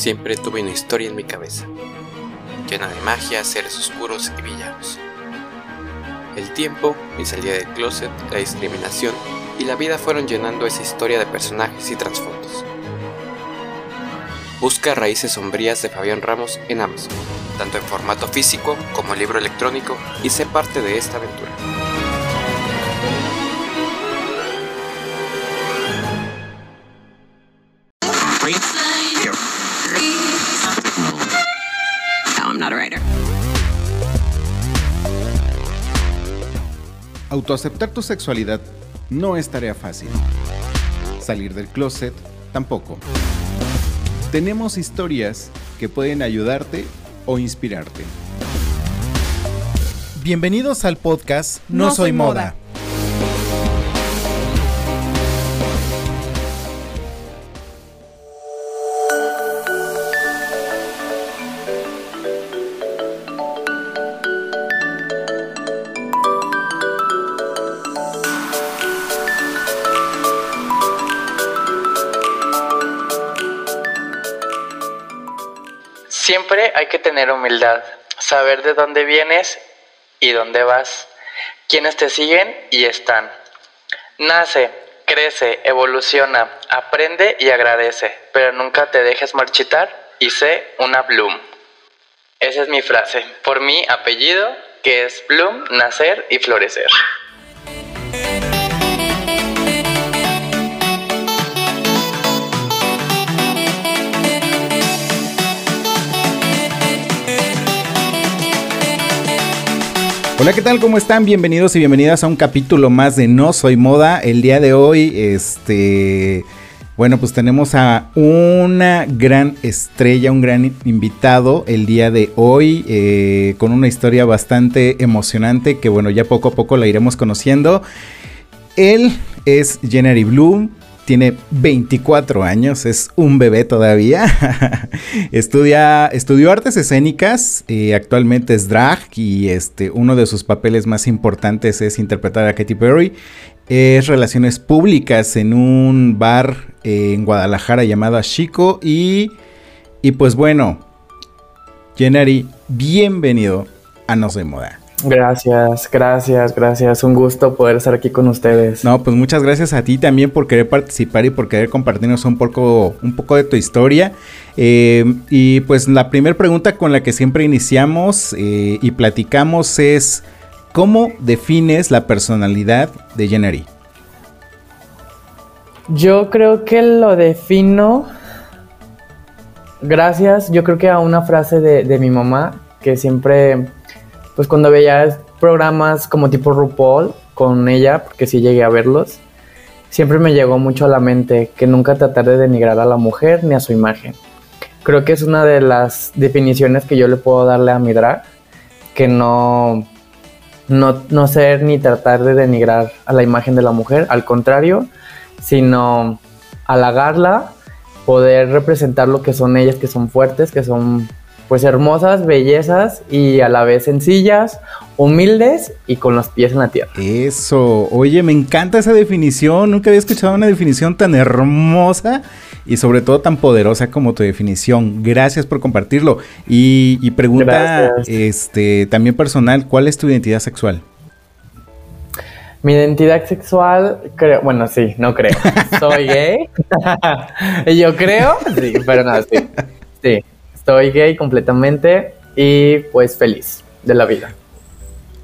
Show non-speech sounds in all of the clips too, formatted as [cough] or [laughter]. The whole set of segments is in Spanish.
siempre tuve una historia en mi cabeza, llena de magia, seres oscuros y villanos. El tiempo, mi salida del closet, la discriminación y la vida fueron llenando esa historia de personajes y trasfondos. Busca Raíces Sombrías de Fabián Ramos en Amazon, tanto en formato físico como libro electrónico, y sé parte de esta aventura. Autoaceptar tu sexualidad no es tarea fácil. Salir del closet tampoco. Tenemos historias que pueden ayudarte o inspirarte. Bienvenidos al podcast No, Soy, moda. Tener humildad, saber de dónde vienes y dónde vas, quienes te siguen y están. Nace, crece, evoluciona, aprende y agradece, pero nunca te dejes marchitar y sé una Bloom. Esa es mi frase, por mi apellido, que es Bloom, nacer y florecer. Hola, ¿qué tal? ¿Cómo están? Bienvenidos y bienvenidas a un capítulo más de No Soy Moda. El día de hoy, este... Bueno, pues tenemos a una gran estrella, un gran invitado el día de hoy, eh, con una historia bastante emocionante que bueno, ya poco a poco la iremos conociendo. Él es Jenny Bloom, tiene 24 años, es un bebé todavía. [laughs] Estudia, estudió artes escénicas, y actualmente es drag y este, uno de sus papeles más importantes es interpretar a Katy Perry. Es relaciones públicas en un bar en Guadalajara llamado Chico y, y pues bueno, Jenary, bienvenido a No Soy Moda. Gracias, gracias, gracias. Un gusto poder estar aquí con ustedes. No, pues muchas gracias a ti también por querer participar y por querer compartirnos un poco, un poco de tu historia. Eh, y pues la primera pregunta con la que siempre iniciamos eh, y platicamos es, ¿cómo defines la personalidad de Jennery? Yo creo que lo defino gracias, yo creo que a una frase de, de mi mamá que siempre pues cuando veía programas como tipo RuPaul con ella, porque sí llegué a verlos, siempre me llegó mucho a la mente que nunca tratar de denigrar a la mujer ni a su imagen. Creo que es una de las definiciones que yo le puedo darle a mi drag, que no, no, no ser ni tratar de denigrar a la imagen de la mujer, al contrario, sino halagarla, poder representar lo que son ellas, que son fuertes, que son pues hermosas, bellezas y a la vez sencillas, humildes y con los pies en la tierra. Eso, oye, me encanta esa definición, nunca había escuchado una definición tan hermosa y sobre todo tan poderosa como tu definición. Gracias por compartirlo. Y, pregunta este también personal, ¿cuál es tu identidad sexual? Mi identidad sexual, creo, bueno, sí, no creo. Soy gay. [laughs] Yo creo, sí, pero no, sí. Sí, soy gay completamente y pues feliz de la vida.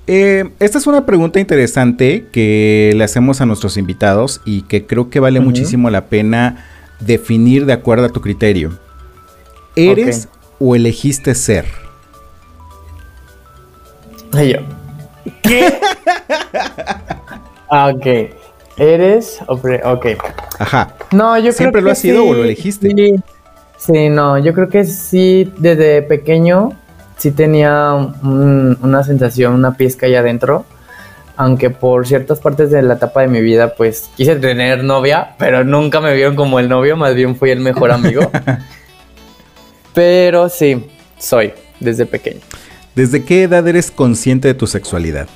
Eh, esta es una pregunta interesante que le hacemos a nuestros invitados y que creo que vale muchísimo la pena definir de acuerdo a tu criterio. ¿Eres o elegiste ser? yo. ¿Qué? [laughs] ah, ok. ¿Eres? Ok. Ajá. No, yo ¿Siempre lo has sido o lo elegiste? Sí, no, yo creo que sí, desde pequeño sí tenía una sensación, una pizca ahí adentro. Aunque por ciertas partes de la etapa de mi vida, pues quise tener novia, pero nunca me vieron como el novio, más bien fui el mejor amigo. [laughs] pero sí, soy, desde pequeño. ¿Desde qué edad eres consciente de tu sexualidad?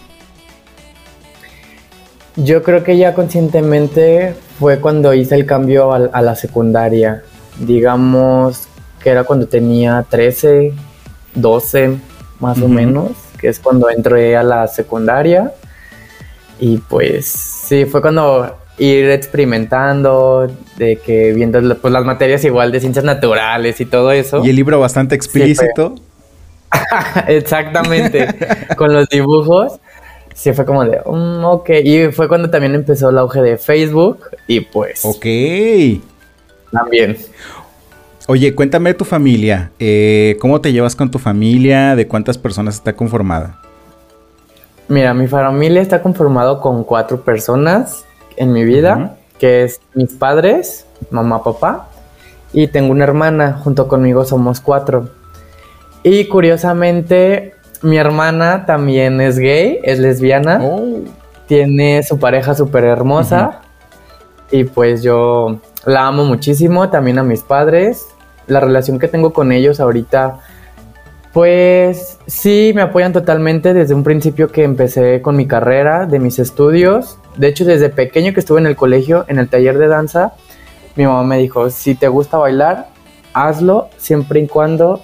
Yo creo que ya conscientemente fue cuando hice el cambio a la secundaria digamos, que era cuando tenía 13, 12 más o menos, que es cuando entré a la secundaria. Y pues sí, fue cuando ir experimentando, de que viendo pues, las materias igual de ciencias naturales y todo eso. Y el libro bastante explícito. [laughs] Exactamente, con los dibujos. Sí, fue como de, mm, ok. Y fue cuando también empezó el auge de Facebook y pues ok. También. Oye, cuéntame de tu familia. Eh, ¿Cómo te llevas con tu familia? ¿De cuántas personas está conformada? Mira, mi familia está conformado con cuatro personas en mi vida, que es mis padres, mamá, papá, y tengo una hermana, junto conmigo somos cuatro. Y curiosamente, mi hermana también es gay, es lesbiana, Oh. tiene su pareja súper hermosa, y pues yo la amo muchísimo, también a mis padres. La relación que tengo con ellos ahorita pues sí, me apoyan totalmente desde un principio que empecé con mi carrera, de mis estudios. De hecho, desde pequeño que estuve en el colegio, en el taller de danza, mi mamá me dijo, si te gusta bailar, hazlo siempre y cuando,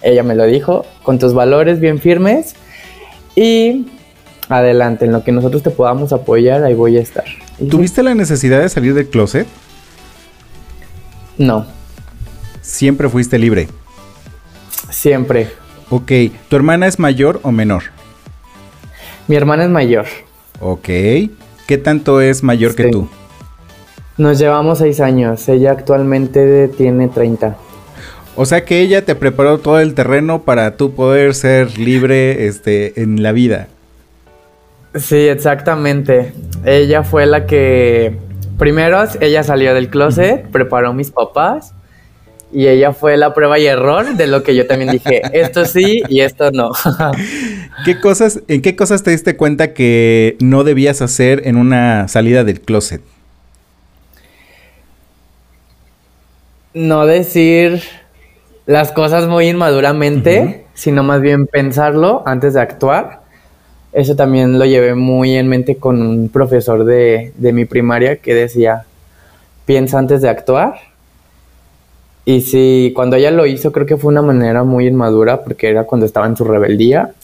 ella me lo dijo, con tus valores bien firmes y adelante, en lo que nosotros te podamos apoyar, ahí voy a estar. ¿Tuviste la necesidad de salir del closet? No, Siempre fuiste libre. siempre. Ok. ¿Tu hermana es mayor o menor? Mi hermana es mayor. Ok. ¿Qué tanto es mayor que tú? Nos llevamos seis años. Ella actualmente tiene 30. O sea que ella te preparó todo el terreno para tú poder ser libre este, en la vida. Sí, exactamente. Ella fue la que primero ella salió del closet, preparó mis papás y ella fue la prueba y error de lo que yo también dije, [laughs] esto sí y esto no. [laughs] ¿Qué cosas, ¿En qué cosas te diste cuenta que no debías hacer en una salida del closet? no decir las cosas muy inmaduramente, sino más bien pensarlo antes de actuar. Eso también lo llevé muy en mente con un profesor de, de mi primaria que decía, piensa antes de actuar. Y sí, cuando ella lo hizo creo que fue una manera muy inmadura porque era cuando estaba en su rebeldía.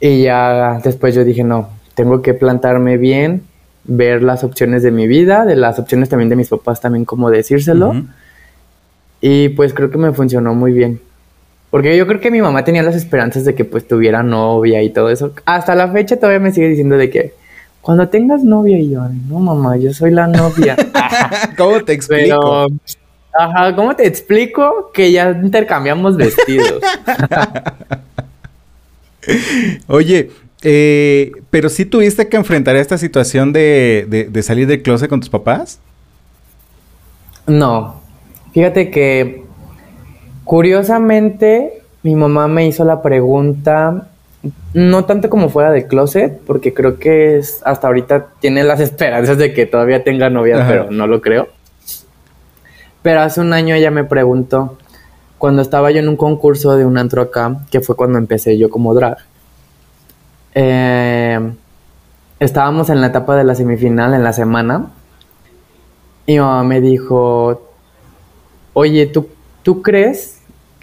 Y ya después yo dije, no, tengo que plantarme bien, ver las opciones de mi vida, de las opciones también de mis papás, también como decírselo. Y pues creo que me funcionó muy bien. Porque yo creo que mi mamá tenía las esperanzas de que pues tuviera novia y todo eso. Hasta la fecha todavía me sigue diciendo de que cuando tengas novia y yo, "Ay, no mamá, yo soy la novia. [laughs] ¿Cómo te explico? Pero, ajá, ¿cómo te explico que ya intercambiamos vestidos? [laughs] Oye, eh, pero sí tuviste que enfrentar esta situación de, de- de salir del closet con tus papás. No, fíjate que curiosamente mi mamá me hizo la pregunta, no tanto como fuera del closet, porque creo que es, hasta ahorita tiene las [laughs] esperanzas de que todavía tenga novia, Ajá. pero no lo creo. Pero hace un año ella me preguntó, cuando estaba yo en un concurso de un antro acá, que fue cuando empecé yo como drag, eh, estábamos en la etapa de la semifinal en la semana y mi mamá me dijo, oye, ¿tú, ¿tú crees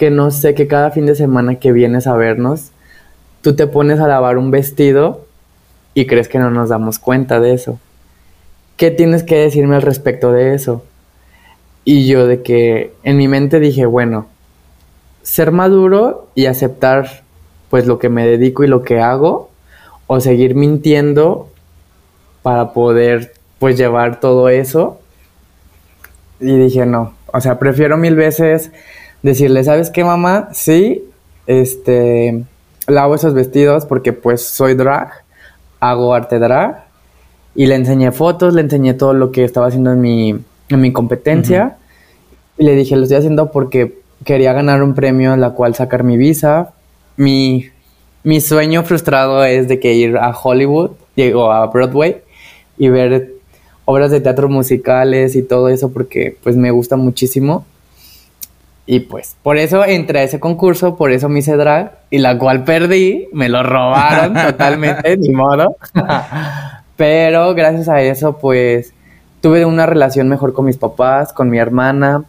que no sé, que cada fin de semana que vienes a vernos, tú te pones a lavar un vestido y crees que no nos damos cuenta de eso? ¿Qué tienes que decirme al respecto de eso? Y yo de que en mi mente dije, bueno, ser maduro y aceptar pues lo que me dedico y lo que hago o seguir mintiendo para poder pues llevar todo eso. Y dije, no, o sea, prefiero mil veces decirle, ¿sabes qué, mamá? Sí, este, lavo esos vestidos porque pues soy drag, hago arte drag y le enseñé fotos, le enseñé todo lo que estaba haciendo en mi, en mi competencia y le dije, lo estoy haciendo porque quería ganar un premio en la cual sacar mi visa. Mi, mi sueño frustrado es de que ir a Hollywood, llego a Broadway y ver obras de teatro musicales y todo eso porque pues me gusta muchísimo. Y pues por eso entré a ese concurso, por eso me hice drag y la cual perdí, me lo robaron [laughs] totalmente, ni modo. Pero gracias a eso pues tuve una relación mejor con mis papás, con mi hermana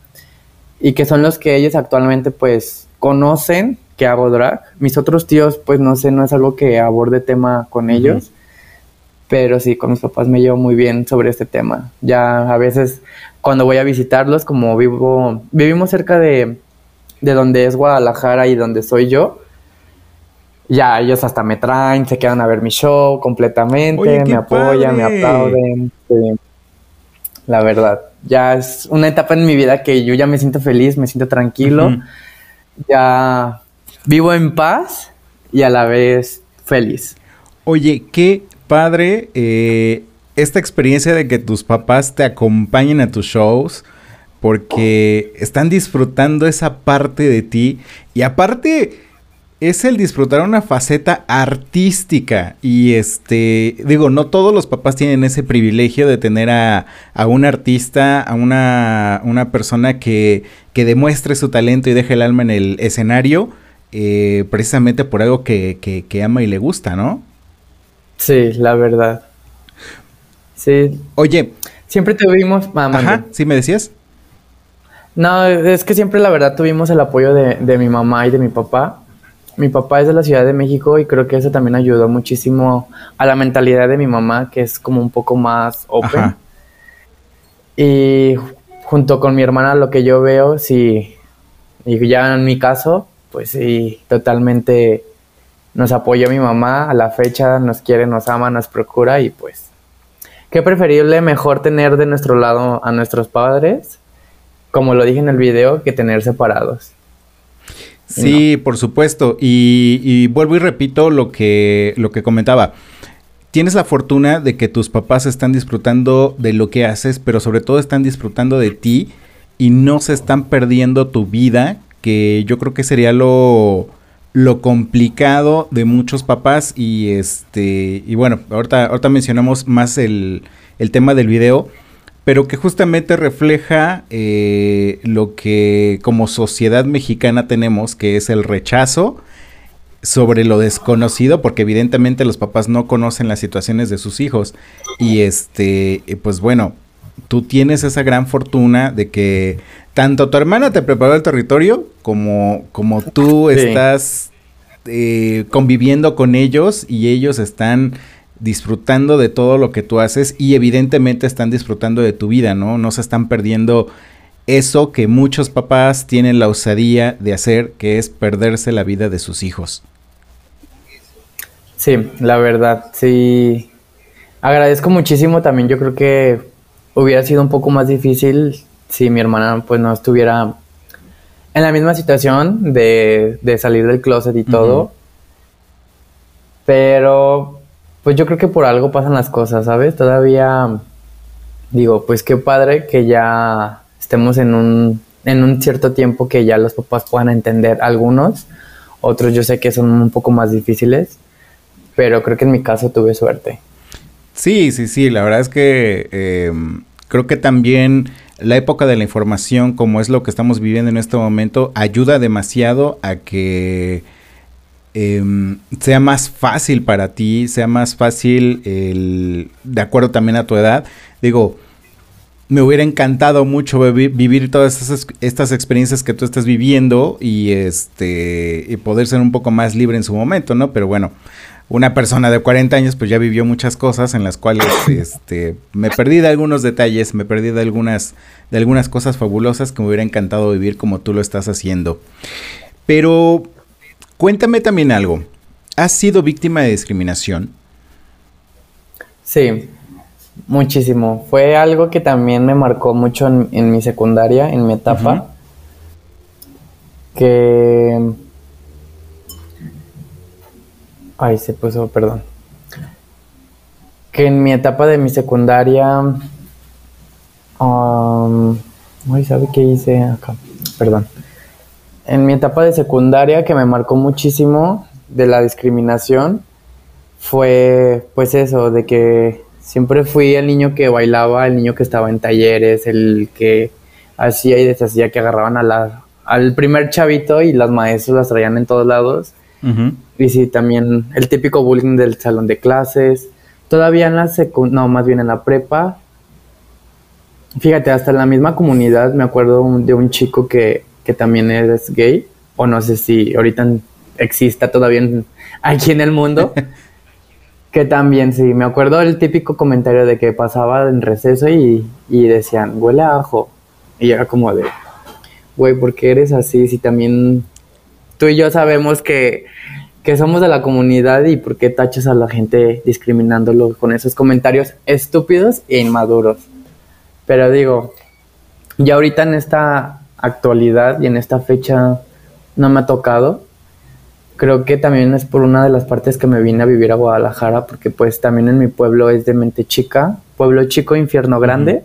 y que son los que ellos actualmente pues conocen que hago drag. Mis otros tíos pues no sé, no es algo que aborde tema con ellos, pero sí, con mis papás me llevo muy bien sobre este tema. Ya a veces cuando voy a visitarlos, como vivo, vivimos cerca de, de donde es Guadalajara y donde soy yo, ya ellos hasta me traen, se quedan a ver mi show completamente, me apoyan, me aplauden. La verdad, ya es una etapa en mi vida que yo ya me siento feliz, me siento tranquilo, ya vivo en paz y a la vez feliz. Oye, qué padre eh, esta experiencia de que tus papás te acompañen a tus shows porque están disfrutando esa parte de ti y aparte es el disfrutar una faceta artística. Y este, digo, no todos los papás tienen ese privilegio de tener a, a un artista, a una, una persona que, que, demuestre su talento y deje el alma en el escenario, eh, precisamente por algo que, que, que, ama y le gusta, ¿no? Sí, la verdad. Sí. Oye. Siempre tuvimos. Ah, Ajá, ¿sí me decías? No, es que siempre la verdad tuvimos el apoyo de, de mi mamá y de mi papá mi papá es de la Ciudad de México y creo que eso también ayudó muchísimo a la mentalidad de mi mamá, que es como un poco más open. Y junto con mi hermana lo que yo veo, sí, y ya en mi caso, pues sí, totalmente nos apoyó mi mamá, a la fecha nos quiere, nos ama, nos procura y pues, qué preferible mejor tener de nuestro lado a nuestros padres, como lo dije en el video, que tener separados. Sí, por supuesto. Y, vuelvo y repito lo que, lo que comentaba. Tienes la fortuna de que tus papás están disfrutando de lo que haces, pero sobre todo están disfrutando de ti y no se están perdiendo tu vida, que yo creo que sería lo, lo complicado de muchos papás. Y este, y bueno, ahorita, ahorita mencionamos más el, el tema del video pero que justamente refleja eh, lo que como sociedad mexicana tenemos, que es el rechazo sobre lo desconocido, porque evidentemente los papás no conocen las situaciones de sus hijos. Y este, pues bueno, tú tienes esa gran fortuna de que tanto tu hermana te preparó el territorio, como, como tú estás eh, conviviendo con ellos y ellos están disfrutando de todo lo que tú haces y evidentemente están disfrutando de tu vida, ¿no? No se están perdiendo eso que muchos papás tienen la osadía de hacer, que es perderse la vida de sus hijos. Sí, la verdad, sí. Agradezco muchísimo también, yo creo que hubiera sido un poco más difícil si mi hermana pues no estuviera en la misma situación de, salir del closet y todo. Pero pues yo creo que por algo pasan las cosas, ¿sabes? Todavía digo, pues qué padre que ya estemos en un, en un cierto tiempo que ya los papás puedan entender algunos, otros yo sé que son un poco más difíciles, pero creo que en mi caso tuve suerte. Sí, sí, sí, la verdad es que em, creo que también la época de la información, como es lo que estamos viviendo en este momento, ayuda demasiado a que Em, sea más fácil para ti, sea más fácil el, de acuerdo también a tu edad. Digo, me hubiera encantado mucho vivir todas estas experiencias que tú estás viviendo y este y poder ser un poco más libre en su momento, ¿no? Pero bueno, una persona de 40 años pues ya vivió muchas cosas en las cuales [coughs] este me perdí de algunos detalles, me perdí de algunas de algunas cosas fabulosas que me hubiera encantado vivir como tú lo estás haciendo. Pero Cuéntame también algo. ¿Has sido víctima de discriminación? Sí, muchísimo. Fue algo que también me marcó mucho en, mi secundaria, en mi etapa. Que... Ay, se puso, perdón. Que en mi etapa de mi secundaria... Um, ¿sabe qué hice acá? Perdón en mi etapa de secundaria que me marcó muchísimo de la discriminación fue pues eso, de que siempre fui el niño que bailaba, el niño que estaba en talleres, el que hacía y deshacía, que agarraban al primer chavito y las maestras las traían en todos lados. Y sí, también el típico bullying del salón de clases. Todavía en la secundaria, no, más bien en la prepa, fíjate, hasta en la misma comunidad me acuerdo de un chico que, que también es gay, o no sé si ahorita exista todavía aquí en el mundo. [laughs] que también, sí, me acuerdo el típico comentario de que pasaba en receso y, y decían, huele a ajo. Y era como de, güey, ¿por qué eres así? Si también tú y yo sabemos que, que somos de la comunidad y por qué tachas a la gente discriminándolo con esos comentarios estúpidos e inmaduros. Pero digo, ya ahorita en esta actualidad y en esta fecha no me ha tocado. Creo que también es por una de las partes que me vine a vivir a Guadalajara, porque pues también en mi pueblo es de mente chica, pueblo chico, infierno grande.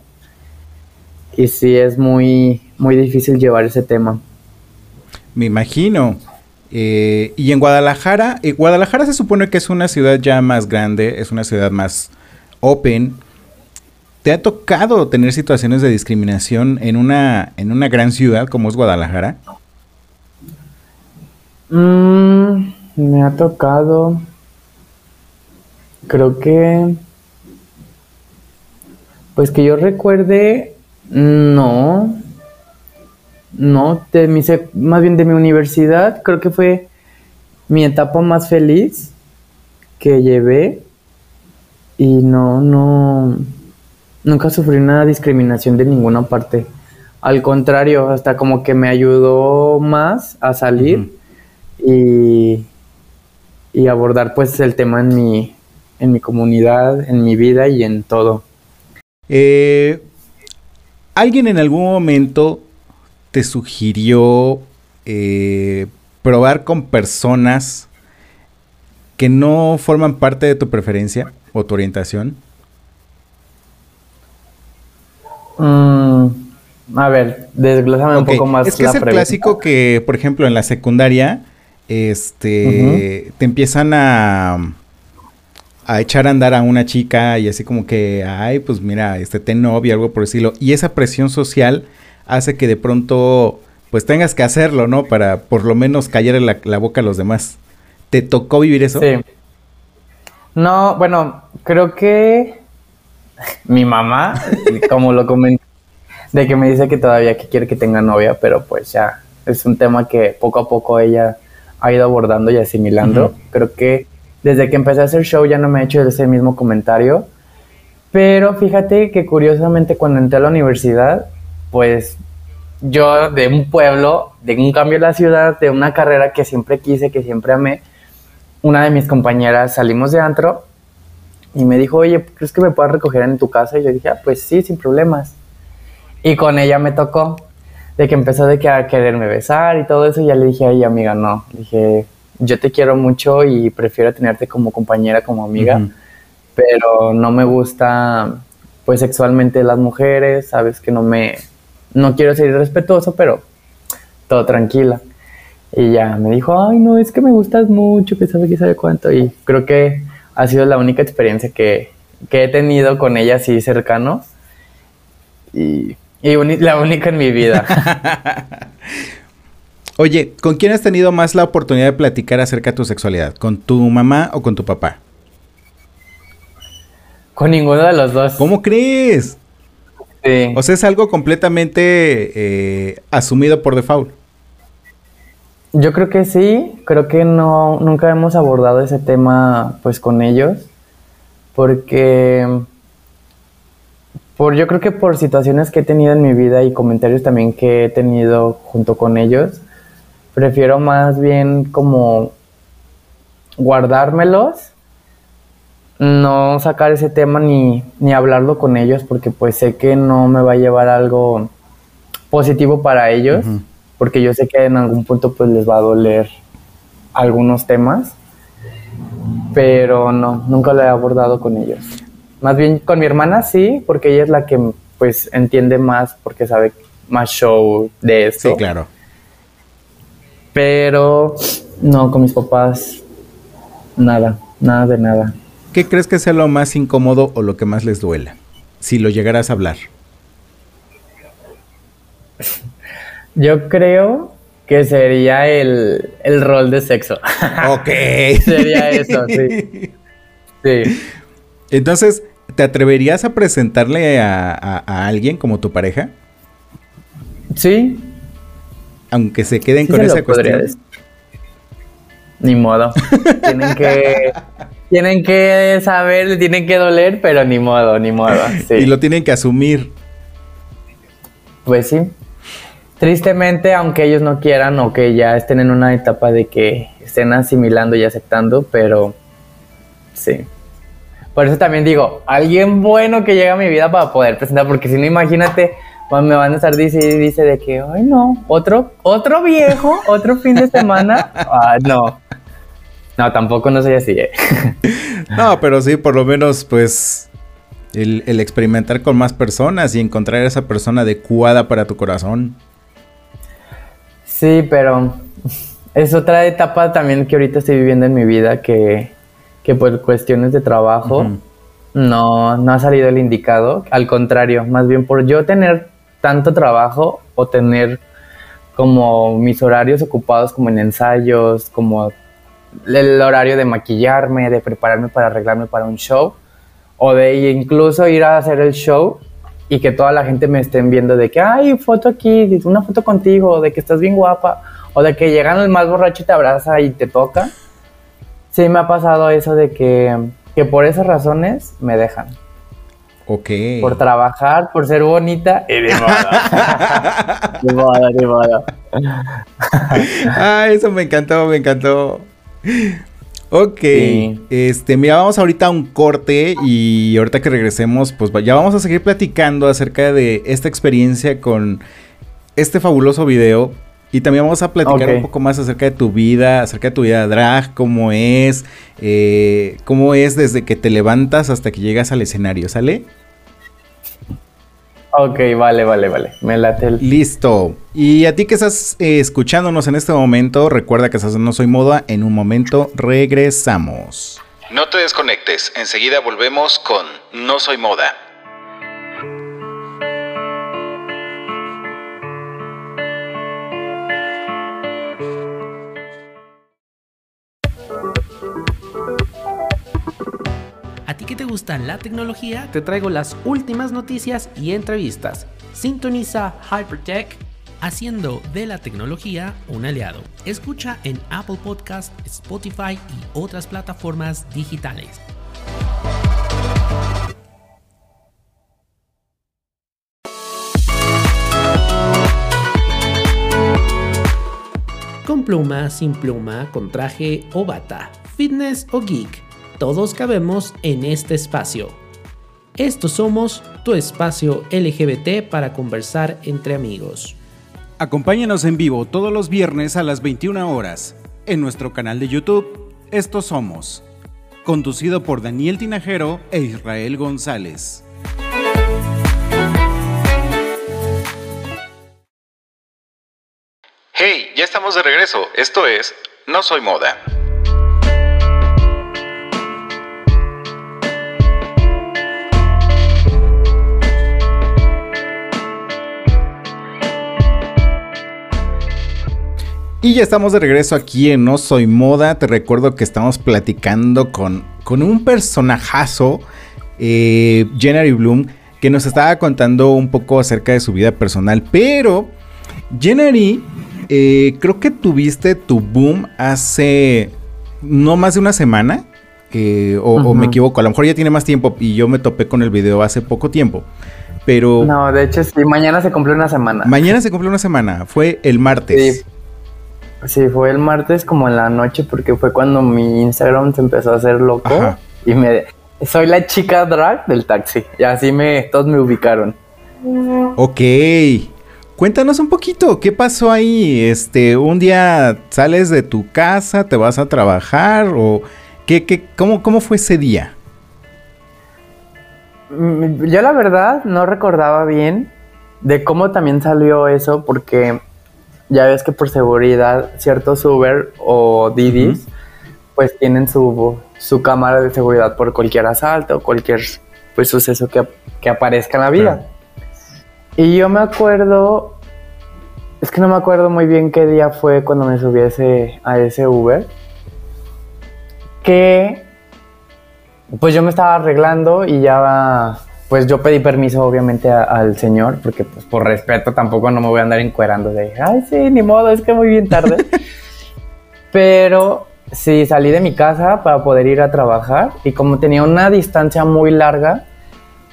Y sí es muy, muy difícil llevar ese tema. Me imagino. Eh, y en Guadalajara, eh, Guadalajara se supone que es una ciudad ya más grande, es una ciudad más open. ¿Te ha tocado tener situaciones de discriminación en una, en una gran ciudad como es Guadalajara? Mm, me ha tocado. Creo que. Pues que yo recuerde. No. No, de mi más bien de mi universidad, creo que fue mi etapa más feliz que llevé. Y no, no. Nunca sufrí una discriminación de ninguna parte. Al contrario, hasta como que me ayudó más a salir y, y abordar pues el tema en mi, en mi comunidad, en mi vida y en todo. Eh, ¿Alguien en algún momento te sugirió eh, probar con personas que no forman parte de tu preferencia o tu orientación? Mm, a ver, desglosame un poco más. Es que es el clásico que, por ejemplo, en la secundaria este, te empiezan a, a echar a andar a una chica y así como que, ay, pues mira, este, ten novia, algo por decirlo. Y esa presión social hace que de pronto, pues tengas que hacerlo, ¿no? Para por lo menos callar la, la boca a los demás. ¿Te tocó vivir eso? Sí. No, bueno, creo que [laughs] mi mamá, como lo comenté, de que me dice que todavía que quiere que tenga novia, pero pues ya es un tema que poco a poco ella ha ido abordando y asimilando. Creo que desde que empecé a hacer show ya no me he hecho ese mismo comentario. Pero fíjate que curiosamente cuando entré a la universidad, pues yo de un pueblo, de un cambio en la ciudad, de una carrera que siempre quise, que siempre amé, una de mis compañeras salimos de antro y me dijo, oye, ¿crees que me puedas recoger en tu casa? Y yo dije, ah, pues sí, sin problemas. Y con ella me tocó de que empezó de que a quererme besar y todo eso, y ya le dije a ella, amiga, no, le dije, yo te quiero mucho y prefiero tenerte como compañera, como amiga, pero no me gusta, pues sexualmente las mujeres, sabes que no me, no quiero ser irrespetuoso, pero todo tranquila. Y ya me dijo, ay, no, es que me gustas mucho, que sabe que sabe cuánto, y creo que ha sido la única experiencia que, que he tenido con ella así cercano. Y y la única en mi vida. [laughs] Oye, ¿con quién has tenido más la oportunidad de platicar acerca de tu sexualidad? ¿Con tu mamá o con tu papá? Con ninguno de los dos. ¿Cómo crees? Sí. O sea, es algo completamente eh, asumido por default. Yo creo que sí, creo que no, nunca hemos abordado ese tema pues con ellos, porque por, yo creo que por situaciones que he tenido en mi vida y comentarios también que he tenido junto con ellos, prefiero más bien como guardármelos, no sacar ese tema ni, ni hablarlo con ellos porque pues sé que no me va a llevar algo positivo para ellos, porque yo sé que en algún punto pues les va a doler algunos temas, pero no, nunca lo he abordado con ellos. Más bien con mi hermana sí, porque ella es la que pues entiende más porque sabe más show de esto. Sí, claro. Pero no, con mis papás nada, nada de nada. ¿Qué crees que sea lo más incómodo o lo que más les duela? Si lo llegaras a hablar. [laughs] Yo creo que sería el, el rol de sexo. [laughs] Ok. sería eso, sí. Sí. Entonces, ¿te atreverías a presentarle a, a alguien como tu pareja? Sí. Aunque se queden con esa cuestión. Ni modo. [laughs] tienen que tienen que saber, tienen que doler, pero ni modo, ni modo. [laughs] Y lo tienen que asumir. Pues sí. Tristemente, aunque ellos no quieran o que ya estén en una etapa de que estén asimilando y aceptando, pero sí. Por eso también digo, alguien bueno que llegue a mi vida para poder presentar, porque si no, imagínate, me van a estar dice dice de que, ay no, otro, otro viejo, otro fin de semana. [laughs] Ah, no. No, tampoco no soy así. ¿eh? [laughs] no, pero sí, por lo menos, pues, el, el, experimentar con más personas y encontrar a esa persona adecuada para tu corazón. Sí, pero es otra etapa también que ahorita estoy viviendo en mi vida que, que por cuestiones de trabajo no, no ha salido el indicado. Al contrario, más bien por yo tener tanto trabajo o tener como mis horarios ocupados como en ensayos, como el horario de maquillarme, de prepararme para arreglarme para un show, o de incluso ir a hacer el show y que toda la gente me estén viendo de que, hay foto aquí, una foto contigo, de que estás bien guapa, o de que llegan el más borracho y te abraza y te toca. Sí, me ha pasado eso de que, que por esas razones me dejan. Ok. Por trabajar, por ser bonita y de moda. [laughs] de moda, de moda. ah, eso me encantó, me encantó. Ok, este, mira, vamos ahorita a un corte y ahorita que regresemos, pues ya vamos a seguir platicando acerca de esta experiencia con este fabuloso video y también vamos a platicar un poco más acerca de tu vida, acerca de tu vida drag, cómo es, eh, cómo es desde que te levantas hasta que llegas al escenario, ¿sale? Ok, vale, vale, vale. Me late el... Listo. Y a ti que estás eh, escuchándonos en este momento, recuerda que estás en No Soy Moda. En un momento regresamos. No te desconectes. Enseguida volvemos con No Soy Moda. Gusta la tecnología, te traigo las últimas noticias y entrevistas. Sintoniza Hypertech haciendo de la tecnología un aliado. Escucha en Apple Podcast, Spotify y otras plataformas digitales. Con pluma, sin pluma, con traje o bata, fitness o geek todos cabemos en este espacio. Estos somos tu espacio LGBT para conversar entre amigos. Acompáñanos en vivo todos los viernes a las 21 horas en nuestro canal de YouTube Estos Somos, conducido por Daniel Tinajero e Israel González. Hey, ya estamos de regreso. Esto es No Soy Moda. Y ya estamos de regreso aquí en No Soy Moda. Te recuerdo que estamos platicando con, con un personajazo, eh, Bloom, que nos estaba contando un poco acerca de su vida personal. Pero, Jenny, eh, creo que tuviste tu boom hace no más de una semana. Eh, o, me equivoco, a lo mejor ya tiene más tiempo y yo me topé con el video hace poco tiempo. Pero. No, de hecho, sí, mañana se cumplió una semana. Mañana se cumplió una semana, fue el martes. Sí. Sí, fue el martes como en la noche porque fue cuando mi Instagram se empezó a hacer loco y me soy la chica drag del taxi y así me todos me ubicaron. Ok. Cuéntanos un poquito, ¿qué pasó ahí? Este, un día sales de tu casa, te vas a trabajar o qué, qué cómo, cómo fue ese día? Mm, yo la verdad no recordaba bien de cómo también salió eso porque ya ves que por seguridad ciertos Uber o Didis pues tienen su, su, cámara de seguridad por cualquier asalto o cualquier pues suceso que, que aparezca en la vida. Y yo me acuerdo, es que no me acuerdo muy bien qué día fue cuando me subiese a ese Uber, que pues yo me estaba arreglando y ya, pues yo pedí permiso obviamente al señor, porque pues por respeto tampoco no me voy a andar encuerando de, ay, sí, ni modo, es que muy bien tarde. [laughs] Pero sí, salí de mi casa para poder ir a trabajar y como tenía una distancia muy larga,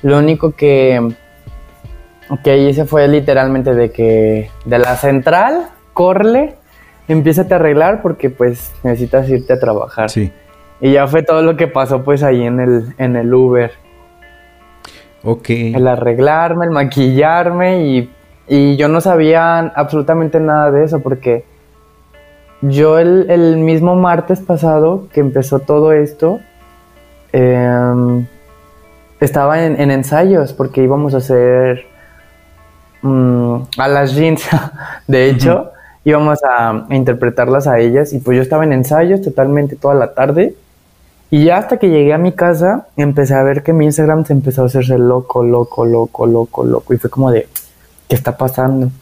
lo único que, que hice fue literalmente de que de la central, corre, empieza a arreglar porque pues necesitas irte a trabajar. Sí. Y ya fue todo lo que pasó pues ahí en el, en el Uber. Ok. El arreglarme, el maquillarme y, y yo no sabía absolutamente nada de eso porque yo el, mismo martes pasado que empezó todo esto, em, estaba en, ensayos porque íbamos a hacer mm, a las jeans, [laughs] de hecho, íbamos a, interpretarlas a ellas y pues yo estaba en ensayos totalmente toda la tarde y ya hasta que llegué a mi casa empecé a ver que mi Instagram se empezó a hacerse loco, loco, loco, loco, loco y fue como de, ¿qué está pasando?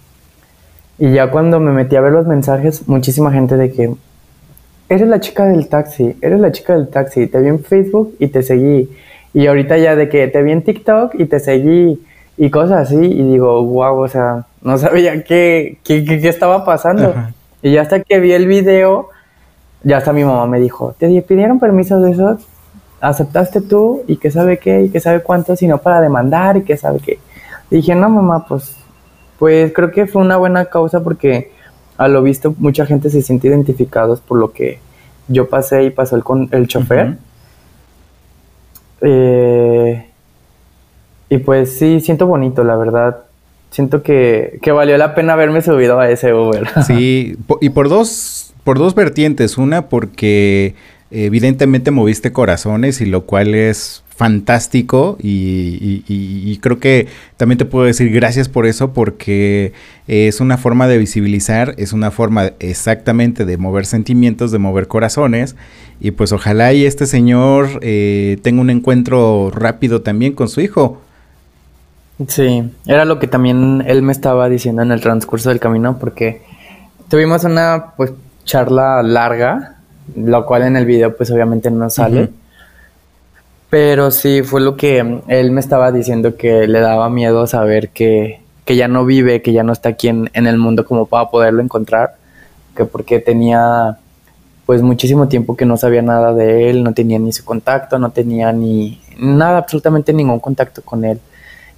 Y ya cuando me metí a ver los mensajes, muchísima gente de que eres la chica del taxi, eres la chica del taxi, te vi en Facebook y te seguí. Y ahorita ya de que te vi en TikTok y te seguí y cosas así. Y digo, wow, o sea, no sabía qué, qué, qué, estaba pasando. Y ya hasta que vi el video, ya hasta mi mamá me dijo, te pidieron permiso de esos, aceptaste tú y que sabe qué y que sabe cuánto, sino para demandar y que sabe qué. Dije, no, mamá, pues pues creo que fue una buena causa porque a lo visto mucha gente se siente identificados por lo que yo pasé y pasó el, con el chofer. Eh, y pues sí, siento bonito, la verdad. Siento que, que, valió la pena haberme subido a ese Uber. Sí, y por dos, por dos vertientes. Una, porque evidentemente moviste corazones y lo cual es fantástico y, creo que también te puedo decir gracias por eso porque es una forma de visibilizar, es una forma exactamente de mover sentimientos, de mover corazones y pues ojalá y este señor eh, tenga un encuentro rápido también con su hijo. Sí, era lo que también él me estaba diciendo en el transcurso del camino porque tuvimos una pues charla larga, lo cual en el video pues obviamente no sale. Pero sí, fue lo que él me estaba diciendo que le daba miedo saber que, que ya no vive, que ya no está aquí en, en, el mundo como para poderlo encontrar, que porque tenía pues muchísimo tiempo que no sabía nada de él, no tenía ni su contacto, no tenía ni nada, absolutamente ningún contacto con él.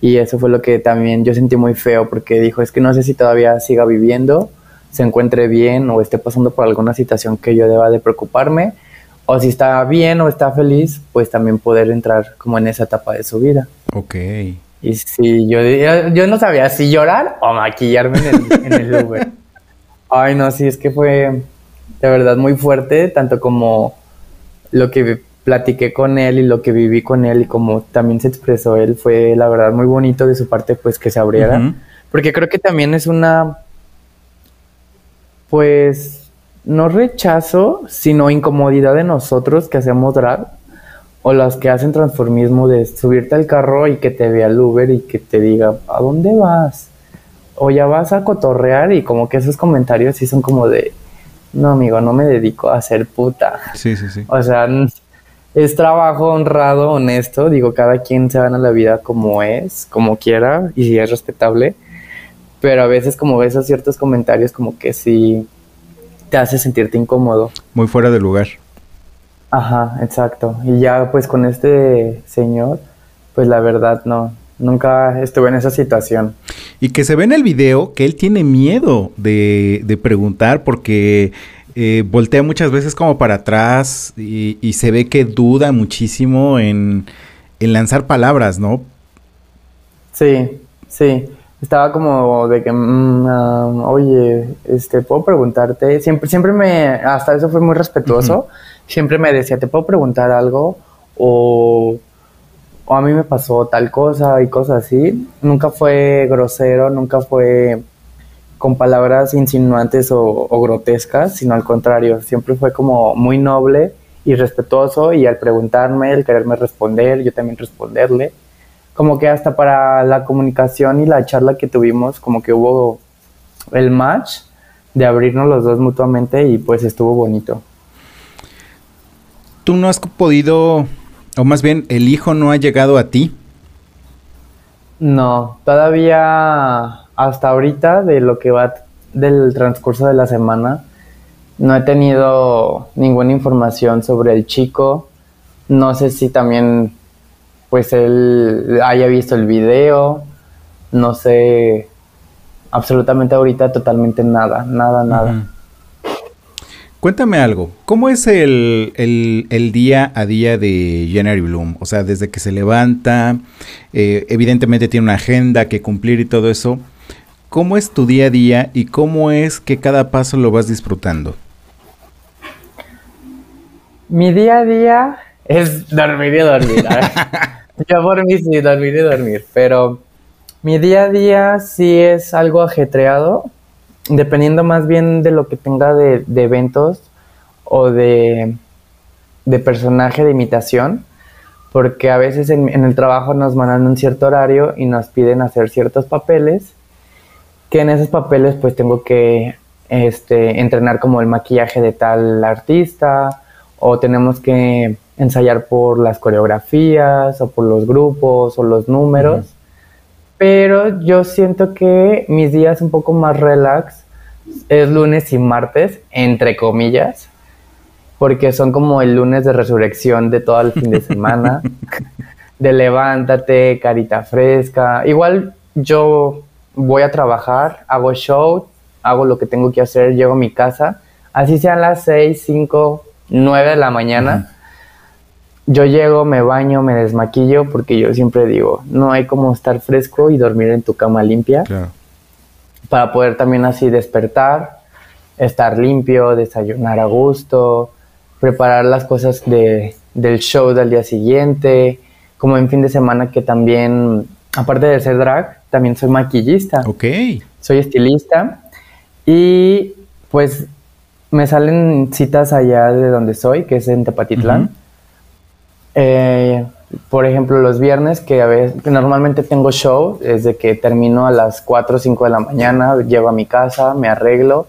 Y eso fue lo que también yo sentí muy feo porque dijo, es que no sé si todavía siga viviendo, se encuentre bien o esté pasando por alguna situación que yo deba de preocuparme o si está bien o está feliz, pues también poder entrar como en esa etapa de su vida. Ok. Y si yo, yo no sabía si llorar o maquillarme en el, Uber. [laughs] Ay, no, sí, es que fue de verdad muy fuerte, tanto como lo que platiqué con él y lo que viví con él y como también se expresó él, fue la verdad muy bonito de su parte, pues que se abriera. Porque creo que también es una, pues, no rechazo, sino incomodidad de nosotros que hacemos drag o las que hacen transformismo de subirte al carro y que te vea el Uber y que te diga, ¿a dónde vas? O ya vas a cotorrear y como que esos comentarios sí son como de, no amigo, no me dedico a ser puta. Sí, sí, sí. O sea, es trabajo honrado, honesto, digo, cada quien se gana la vida como es, como quiera y si es respetable, pero a veces como esos ciertos comentarios como que sí te hace sentirte incómodo. Muy fuera de lugar. Ajá, exacto. Y ya pues con este señor, pues la verdad no, nunca estuve en esa situación. Y que se ve en el video que él tiene miedo de, de preguntar porque eh, voltea muchas veces como para atrás y, y se ve que duda muchísimo en, en lanzar palabras, ¿no? Sí, sí estaba como de que, mm, ah, oye, este, puedo preguntarte, siempre, siempre me, hasta eso fue muy respetuoso, siempre me decía, ¿te puedo preguntar algo? O, o, a mí me pasó tal cosa y cosas así. Nunca fue grosero, nunca fue con palabras insinuantes o, o grotescas, sino al contrario, siempre fue como muy noble y respetuoso y al preguntarme, el quererme responder, yo también responderle como que hasta para la comunicación y la charla que tuvimos, como que hubo el match de abrirnos los dos mutuamente y pues estuvo bonito. ¿Tú no has podido O más bien, ¿el hijo no ha llegado a ti? No, todavía hasta ahorita de lo que va del transcurso de la semana, no he tenido ninguna información sobre el chico. No sé si también pues él haya visto el video. No sé absolutamente ahorita totalmente nada, nada, nada. Cuéntame algo, ¿cómo es el, día a día de January Bloom? O sea, desde que se levanta, eh, evidentemente tiene una agenda que cumplir y todo eso. ¿Cómo es tu día a día y cómo es que cada paso lo vas disfrutando? Mi día a día es dormir y dormir. [laughs] Yo por mí sí, dormir y dormir, pero mi día a día sí es algo ajetreado dependiendo más bien de lo que tenga de, eventos o de, de, personaje de imitación, porque a veces en, el trabajo nos mandan un cierto horario y nos piden hacer ciertos papeles, que en esos papeles pues tengo que este, entrenar como el maquillaje de tal artista, o tenemos que ensayar por las coreografías, o por los grupos, o los números. Pero yo siento que mis días un poco más relax es lunes y martes, entre comillas, porque son como el lunes de resurrección de todo el fin de semana, [laughs] de levántate, carita fresca. Igual yo voy a trabajar, hago show, hago lo que tengo que hacer, llego a mi casa, así sean las 6, 5, 9 de la mañana yo llego, me baño, me desmaquillo, porque yo siempre digo, no hay como estar fresco y dormir en tu cama limpia. Para poder también así despertar, estar limpio, desayunar a gusto, preparar las cosas de, del show del día siguiente, como en fin de semana que también, aparte de ser drag, también soy maquillista. Ok. Soy estilista y pues me salen citas allá de donde soy, que es en Tepatitlán. Eh, por ejemplo, los viernes, que a veces, normalmente tengo show, desde que termino a las 4 o 5 de la mañana, llego a mi casa, me arreglo,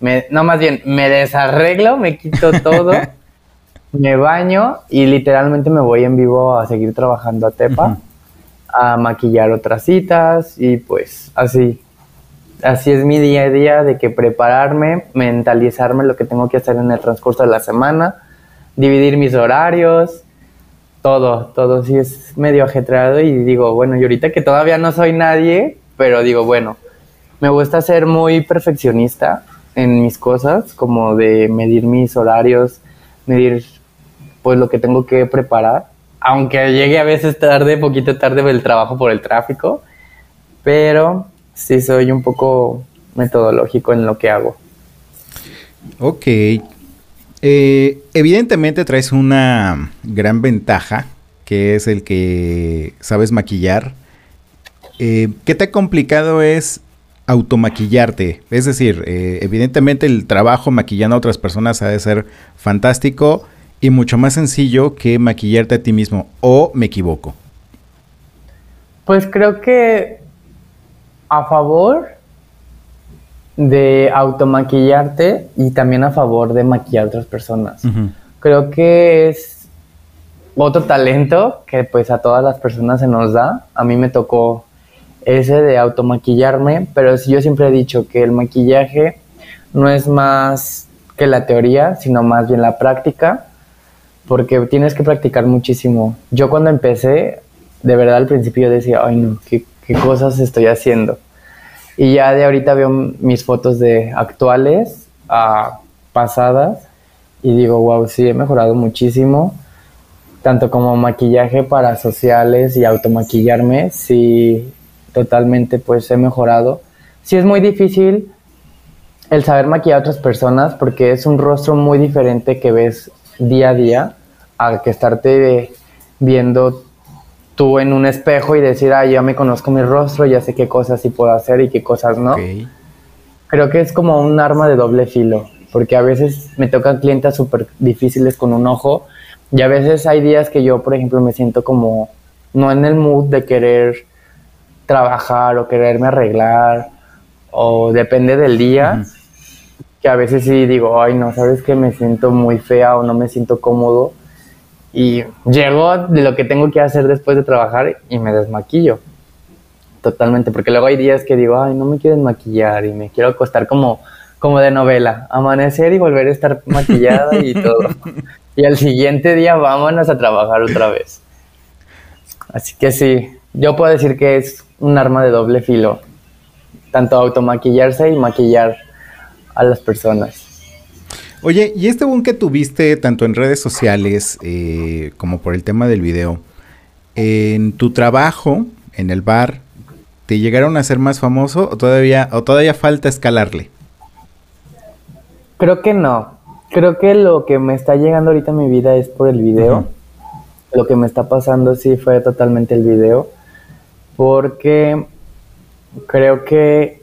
me, no más bien, me desarreglo, me quito todo, [laughs] me baño y literalmente me voy en vivo a seguir trabajando a Tepa, a maquillar otras citas y pues así. Así es mi día a día de que prepararme, mentalizarme lo que tengo que hacer en el transcurso de la semana, dividir mis horarios, todo, todo sí es medio ajetreado y digo, bueno, y ahorita que todavía no soy nadie, pero digo, bueno, me gusta ser muy perfeccionista en mis cosas, como de medir mis horarios, medir pues lo que tengo que preparar, aunque llegue a veces tarde, poquito tarde el trabajo por el tráfico, pero sí soy un poco metodológico en lo que hago. Ok, eh, evidentemente traes una gran ventaja, que es el que sabes maquillar. Eh, ¿Qué tan complicado es automaquillarte? Es decir, eh, evidentemente el trabajo maquillando a otras personas ha de ser fantástico y mucho más sencillo que maquillarte a ti mismo. ¿O me equivoco? Pues creo que a favor de automaquillarte y también a favor de maquillar a otras personas. Creo que es otro talento que pues a todas las personas se nos da. A mí me tocó ese de automaquillarme, pero yo siempre he dicho que el maquillaje no es más que la teoría, sino más bien la práctica, porque tienes que practicar muchísimo. Yo cuando empecé, de verdad al principio decía, ay no, qué, qué cosas estoy haciendo y ya de ahorita veo mis fotos de actuales a pasadas y digo, wow, sí, he mejorado muchísimo. Tanto como maquillaje para sociales y automaquillarme, sí, totalmente pues he mejorado. Sí es muy difícil el saber maquillar a otras personas porque es un rostro muy diferente que ves día a día a que estarte viendo tú en un espejo y decir, ah, ya me conozco mi rostro, ya sé qué cosas sí puedo hacer y qué cosas no. Creo que es como un arma de doble filo, porque a veces me tocan clientes súper difíciles con un ojo y a veces hay días que yo, por ejemplo, me siento como no en el mood de querer trabajar o quererme arreglar o depende del día. Que a veces sí digo, ay no, sabes que me siento muy fea o no me siento cómodo y llego de lo que tengo que hacer después de trabajar y me desmaquillo. Totalmente, porque luego hay días que digo, ay, no me quiero desmaquillar y me quiero acostar como, como de novela, amanecer y volver a estar maquillada y [laughs] todo. Y al siguiente día vámonos a trabajar otra vez. Así que sí, yo puedo decir que es un arma de doble filo, tanto automaquillarse y maquillar a las personas. Oye, y este boom que tuviste tanto en redes sociales eh, como por el tema del video, en tu trabajo, en el bar, ¿te llegaron a ser más famoso o todavía, o todavía falta escalarle? Creo que no. Creo que lo que me está llegando ahorita en mi vida es por el video. Lo que me está pasando sí fue totalmente el video. Porque creo que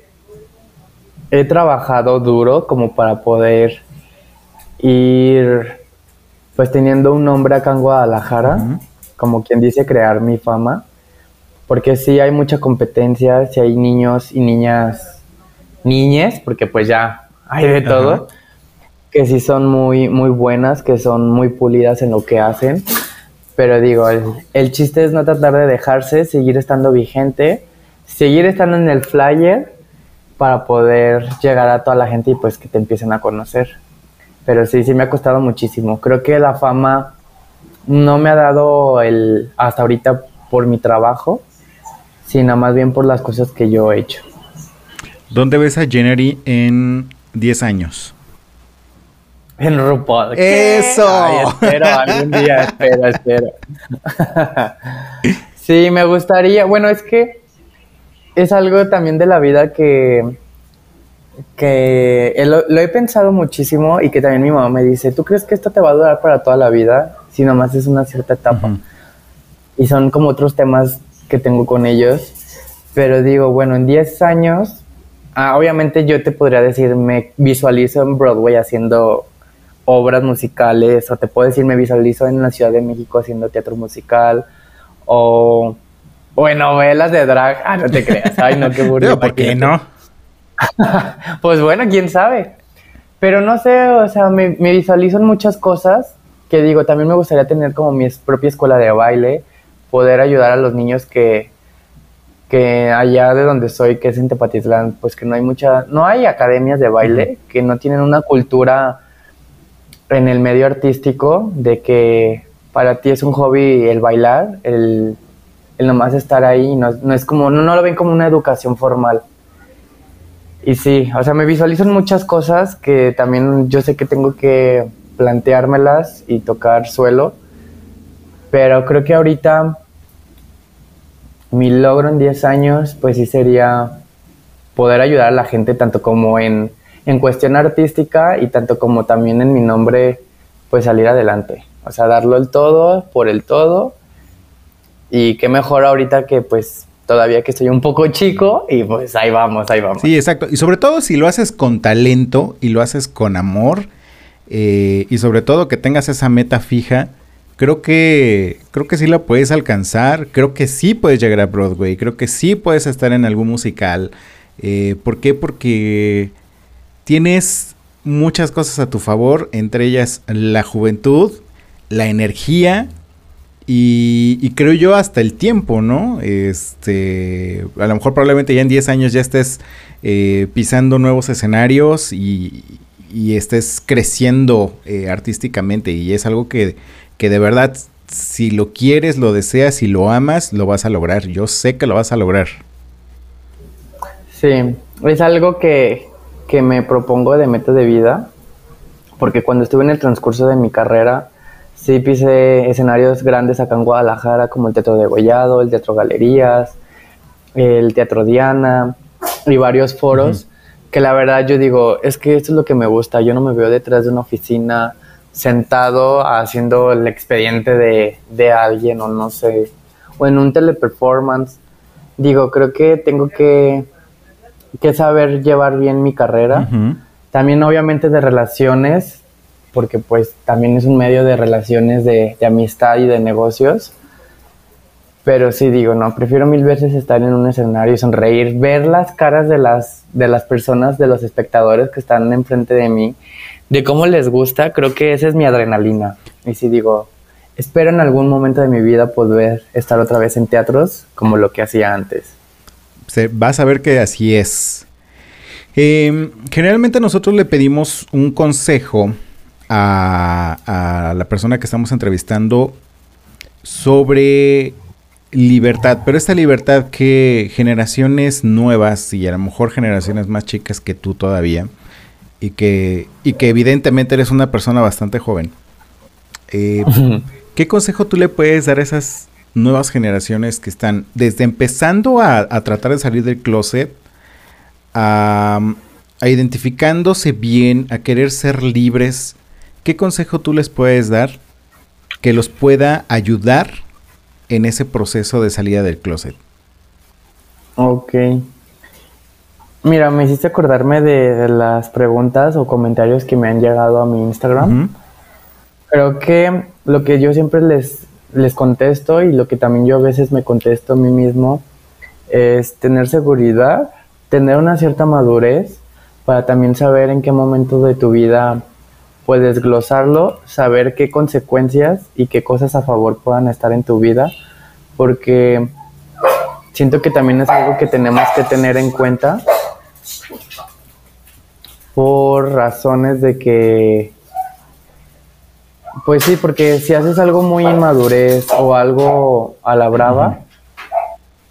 he trabajado duro como para poder ir pues teniendo un nombre acá en Guadalajara, como quien dice crear mi fama, porque sí hay mucha competencia, si hay niños y niñas, niñes, porque pues ya hay de todo, que sí son muy, muy buenas, que son muy pulidas en lo que hacen, pero digo, el, el chiste es no tratar de dejarse, seguir estando vigente, seguir estando en el flyer para poder llegar a toda la gente y pues que te empiecen a conocer. Pero sí, sí me ha costado muchísimo. Creo que la fama no me ha dado el hasta ahorita por mi trabajo, sino más bien por las cosas que yo he hecho. ¿Dónde ves a Jennery en 10 años? En RuPaul. ¡Eso! Ay, espero, algún día, espero, espero. [laughs] sí, me gustaría. Bueno, es que es algo también de la vida que, que lo, lo, he pensado muchísimo y que también mi mamá me dice, ¿tú crees que esto te va a durar para toda la vida? Si nomás es una cierta etapa. Uh -huh. Y son como otros temas que tengo con ellos. Pero digo, bueno, en 10 años, ah, obviamente yo te podría decir, me visualizo en Broadway haciendo obras musicales, o te puedo decir, me visualizo en la Ciudad de México haciendo teatro musical, o, o en novelas de drag. Ah, no te creas, ay, no, qué [laughs] burro. ¿Por qué no? [laughs] pues bueno, quién sabe. Pero no sé, o sea, me, me, visualizo en muchas cosas que digo, también me gustaría tener como mi propia escuela de baile, poder ayudar a los niños que, que allá de donde soy, que es en Tepatitlán, pues que no hay mucha, no hay academias de baile, que no tienen una cultura en el medio artístico de que para ti es un hobby el bailar, el, el nomás estar ahí, no, no es como, no, no lo ven como una educación formal. Y sí, o sea, me visualizo en muchas cosas que también yo sé que tengo que planteármelas y tocar suelo, pero creo que ahorita mi logro en 10 años, pues sí sería poder ayudar a la gente tanto como en, en cuestión artística y tanto como también en mi nombre, pues salir adelante. O sea, darlo el todo por el todo. Y qué mejor ahorita que pues todavía que estoy un poco chico y pues ahí vamos, ahí vamos. Sí, exacto. Y sobre todo si lo haces con talento y lo haces con amor eh, y sobre todo que tengas esa meta fija, creo que creo que sí la puedes alcanzar, creo que sí puedes llegar a Broadway, creo que sí puedes estar en algún musical. Eh, ¿Por qué? Porque tienes muchas cosas a tu favor, entre ellas la juventud, la energía y, creo yo hasta el tiempo, ¿no? Este, a lo mejor probablemente ya en 10 años ya estés eh, pisando nuevos escenarios y, y estés creciendo eh, artísticamente y es algo que, que de verdad, si lo quieres, lo deseas y lo amas, lo vas a lograr. Yo sé que lo vas a lograr. Sí, es algo que, que me propongo de meta de vida, porque cuando estuve en el transcurso de mi carrera, sí pisé escenarios grandes acá en Guadalajara, como el Teatro de Gollado, el Teatro Galerías, el Teatro Diana y varios foros, uh -huh. que la verdad yo digo, es que esto es lo que me gusta, yo no me veo detrás de una oficina sentado haciendo el expediente de, de alguien o no sé, o en un teleperformance. Digo, creo que tengo que, que saber llevar bien mi carrera. Uh -huh. También obviamente de relaciones, porque pues también es un medio de relaciones de, de, amistad y de negocios. Pero sí digo, no, prefiero mil veces estar en un escenario y sonreír, ver las caras de las, de las personas, de los espectadores que están enfrente de mí, de cómo les gusta, creo que esa es mi adrenalina. Y sí digo, espero en algún momento de mi vida poder estar otra vez en teatros como lo que hacía antes. vas a ver que así es. Em, generalmente nosotros le pedimos un consejo a, a, la persona que estamos entrevistando sobre libertad, pero esta libertad que generaciones nuevas y a lo mejor generaciones más chicas que tú todavía, y que, y que evidentemente eres una persona bastante joven, eh, ¿qué consejo tú le puedes dar a esas nuevas generaciones que están desde empezando a, tratar de salir del closet, a, a identificándose bien, a querer ser libres? ¿Qué consejo tú les puedes dar que los pueda ayudar en ese proceso de salida del closet? Ok. Mira, me hiciste acordarme de, las preguntas o comentarios que me han llegado a mi Instagram. Creo que lo que yo siempre les, les contesto y lo que también yo a veces me contesto a mí mismo es tener seguridad, tener una cierta madurez para también saber en qué momento de tu vida puedes glosarlo, saber qué consecuencias y qué cosas a favor puedan estar en tu vida, porque siento que también es algo que tenemos que tener en cuenta por razones de que, pues sí, porque si haces algo muy inmadurez o algo a la brava,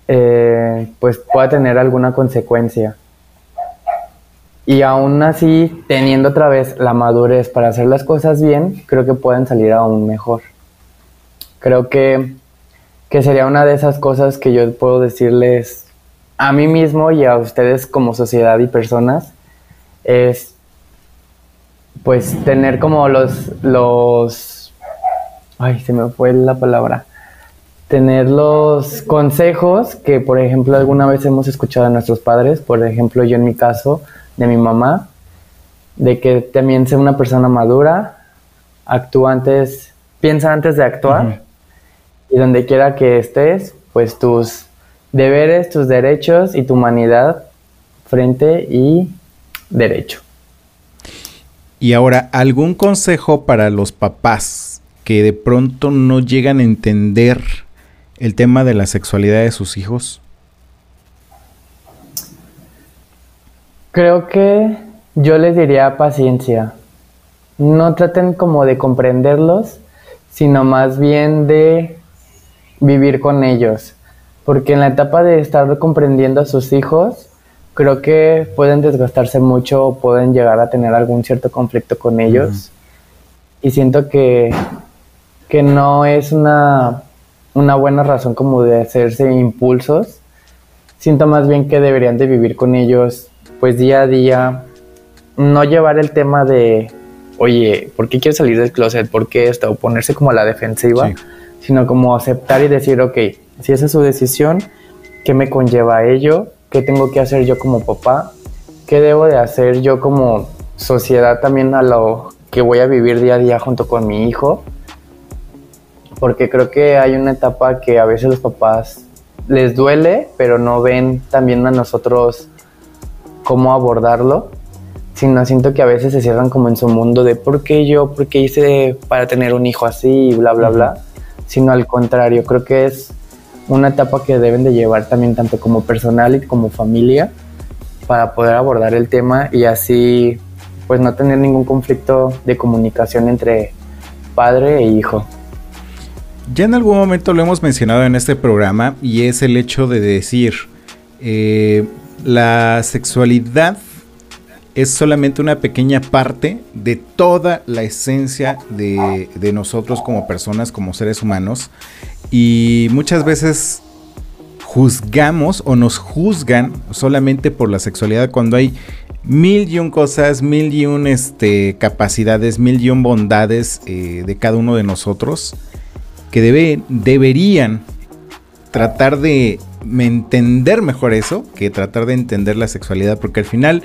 eh, pues puede tener alguna consecuencia. Y aún así, teniendo otra vez la madurez para hacer las cosas bien, creo que pueden salir aún mejor. Creo que, que sería una de esas cosas que yo puedo decirles a mí mismo y a ustedes como sociedad y personas, es pues tener como los, los, ay, se me fue la palabra, tener los consejos que, por ejemplo, alguna vez hemos escuchado a nuestros padres, por ejemplo, yo en mi caso, de mi mamá, de que también sea una persona madura, actúa antes, piensa antes de actuar, y donde quiera que estés, pues tus deberes, tus derechos y tu humanidad frente y derecho. Y ahora, ¿algún consejo para los papás que de pronto no llegan a entender el tema de la sexualidad de sus hijos? Creo que yo les diría paciencia. No traten como de comprenderlos, sino más bien de vivir con ellos. Porque en la etapa de estar comprendiendo a sus hijos, creo que pueden desgastarse mucho o pueden llegar a tener algún cierto conflicto con ellos. Y siento que, que no es una, una buena razón como de hacerse impulsos. Siento más bien que deberían de vivir con ellos pues día a día, no llevar el tema de, oye, ¿por qué quiero salir del closet? ¿Por qué esto? O ponerse como a la defensiva, sino como aceptar y decir, ok, si esa es su decisión, ¿qué me conlleva ello? ¿Qué tengo que hacer yo como papá? ¿Qué debo de hacer yo como sociedad también a lo que voy a vivir día a día junto con mi hijo? Porque creo que hay una etapa que a veces los papás les duele, pero no ven también a nosotros cómo abordarlo, sino siento que a veces se cierran como en su mundo de por qué yo, por qué hice para tener un hijo así y bla, bla, bla, sino al contrario, creo que es una etapa que deben de llevar también tanto como personal y como familia para poder abordar el tema y así pues no tener ningún conflicto de comunicación entre padre e hijo. Ya en algún momento lo hemos mencionado en este programa y es el hecho de decir, eh, la sexualidad es solamente una pequeña parte de toda la esencia de, nosotros como personas, como seres humanos. Y muchas veces juzgamos o nos juzgan solamente por la sexualidad cuando hay mil y un cosas, mil y un este, capacidades, mil y un bondades eh, de cada uno de nosotros que debe, deberían tratar de entender mejor eso que tratar de entender la sexualidad, porque al final,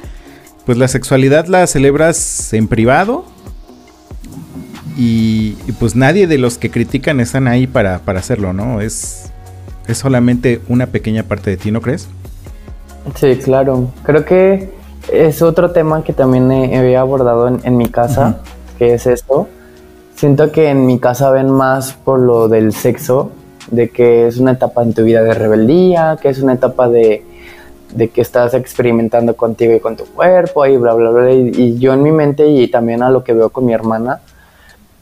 pues la sexualidad la celebras en privado y, pues nadie de los que critican están ahí para, hacerlo, ¿no? Es, es solamente una pequeña parte de ti, ¿no crees? Sí, claro. Creo que es otro tema que también he, abordado en, mi casa, que es esto. siento que en mi casa ven más por lo del sexo, de que es una etapa en tu vida de rebeldía, que es una etapa de, de que estás experimentando contigo y con tu cuerpo y bla, bla, bla. Y, y, yo en mi mente y también a lo que veo con mi hermana,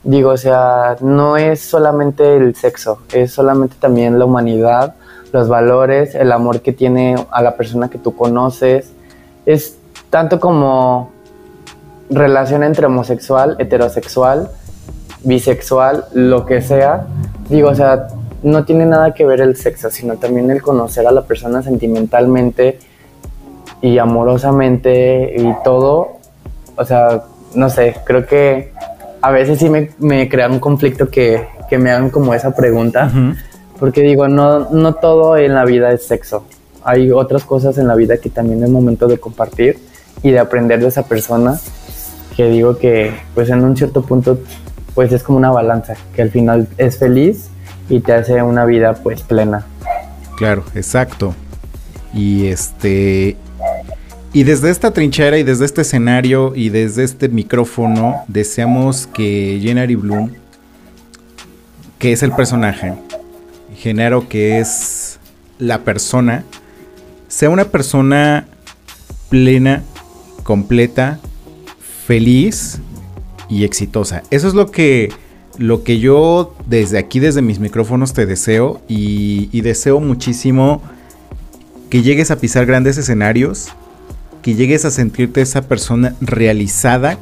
digo, o sea, no es solamente el sexo, es solamente también la humanidad, los valores, el amor que tiene a la persona que tú conoces. Es tanto como relación entre homosexual, heterosexual, bisexual, lo que sea. Digo, o sea, no tiene nada que ver el sexo, sino también el conocer a la persona sentimentalmente y amorosamente y todo. O sea, no sé, creo que a veces sí me, me crea un conflicto que, que, me hagan como esa pregunta, uh -huh. porque digo, no, no todo en la vida es sexo. Hay otras cosas en la vida que también es momento de compartir y de aprender de esa persona, que digo que pues en un cierto punto pues es como una balanza, que al final es feliz y te hace una vida pues plena. Claro, exacto. Y este y desde esta trinchera y desde este escenario y desde este micrófono deseamos que Jenary Bloom, que es el personaje, Genaro que es la persona, sea una persona plena, completa, feliz y exitosa. Eso es lo que lo que yo desde aquí, desde mis micrófonos, te deseo y, y, deseo muchísimo que llegues a pisar grandes escenarios, que llegues a sentirte esa persona realizada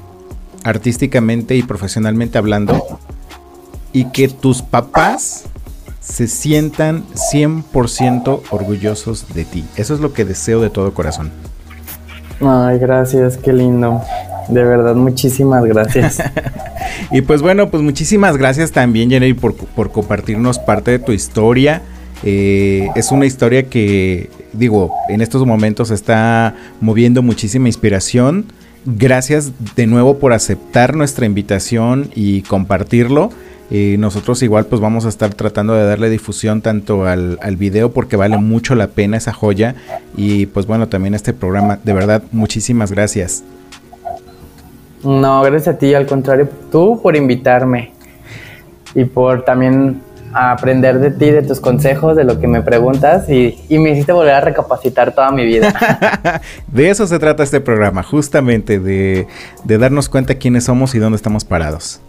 artísticamente y profesionalmente hablando y que tus papás se sientan 100% orgullosos de ti. Eso es lo que deseo de todo corazón. Ay, gracias, qué lindo. De verdad, muchísimas gracias. [laughs] y pues bueno, pues muchísimas gracias también, Jenny, por, por compartirnos parte de tu historia. Eh, es una historia que, digo, en estos momentos está moviendo muchísima inspiración. Gracias de nuevo por aceptar nuestra invitación y compartirlo. Eh, nosotros igual pues vamos a estar tratando de darle difusión tanto al, al, video porque vale mucho la pena esa joya y pues bueno también este programa de verdad muchísimas gracias no gracias a ti al contrario tú por invitarme y por también aprender de ti de tus consejos de lo que me preguntas y, y me hiciste volver a recapacitar toda mi vida [laughs] de eso se trata este programa justamente de, de darnos cuenta quiénes somos y dónde estamos parados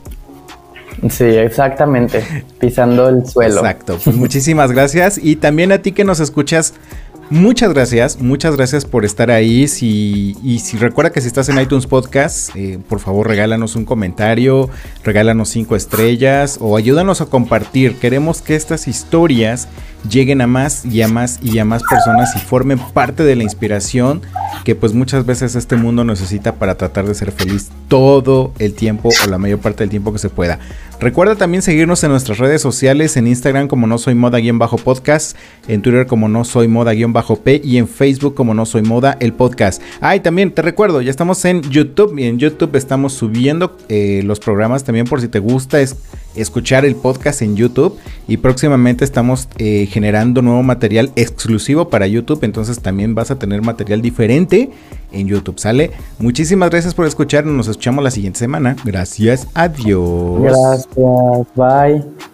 Sí, exactamente, pisando el suelo. Exacto, pues muchísimas gracias y también a ti que nos escuchas. Muchas gracias, muchas gracias por estar ahí. Si, y si recuerda que si estás en iTunes Podcast, eh, por favor regálanos un comentario, regálanos cinco estrellas o ayúdanos a compartir. Queremos que estas historias lleguen a más y a más y a más personas y formen parte de la inspiración que pues muchas veces este mundo necesita para tratar de ser feliz todo el tiempo o la mayor parte del tiempo que se pueda. Recuerda también seguirnos en nuestras redes sociales, en Instagram como no soy moda-podcast, en Twitter como no soy moda-p y en Facebook como no soy moda el podcast. Ah, también te recuerdo, ya estamos en YouTube y en YouTube estamos subiendo eh, los programas también por si te gusta es escuchar el podcast en YouTube y próximamente estamos eh, generando nuevo material exclusivo para YouTube, entonces también vas a tener material diferente en YouTube, ¿sale? Muchísimas gracias por escuchar, nos escuchamos la siguiente semana. Gracias, adiós. Gracias, bye.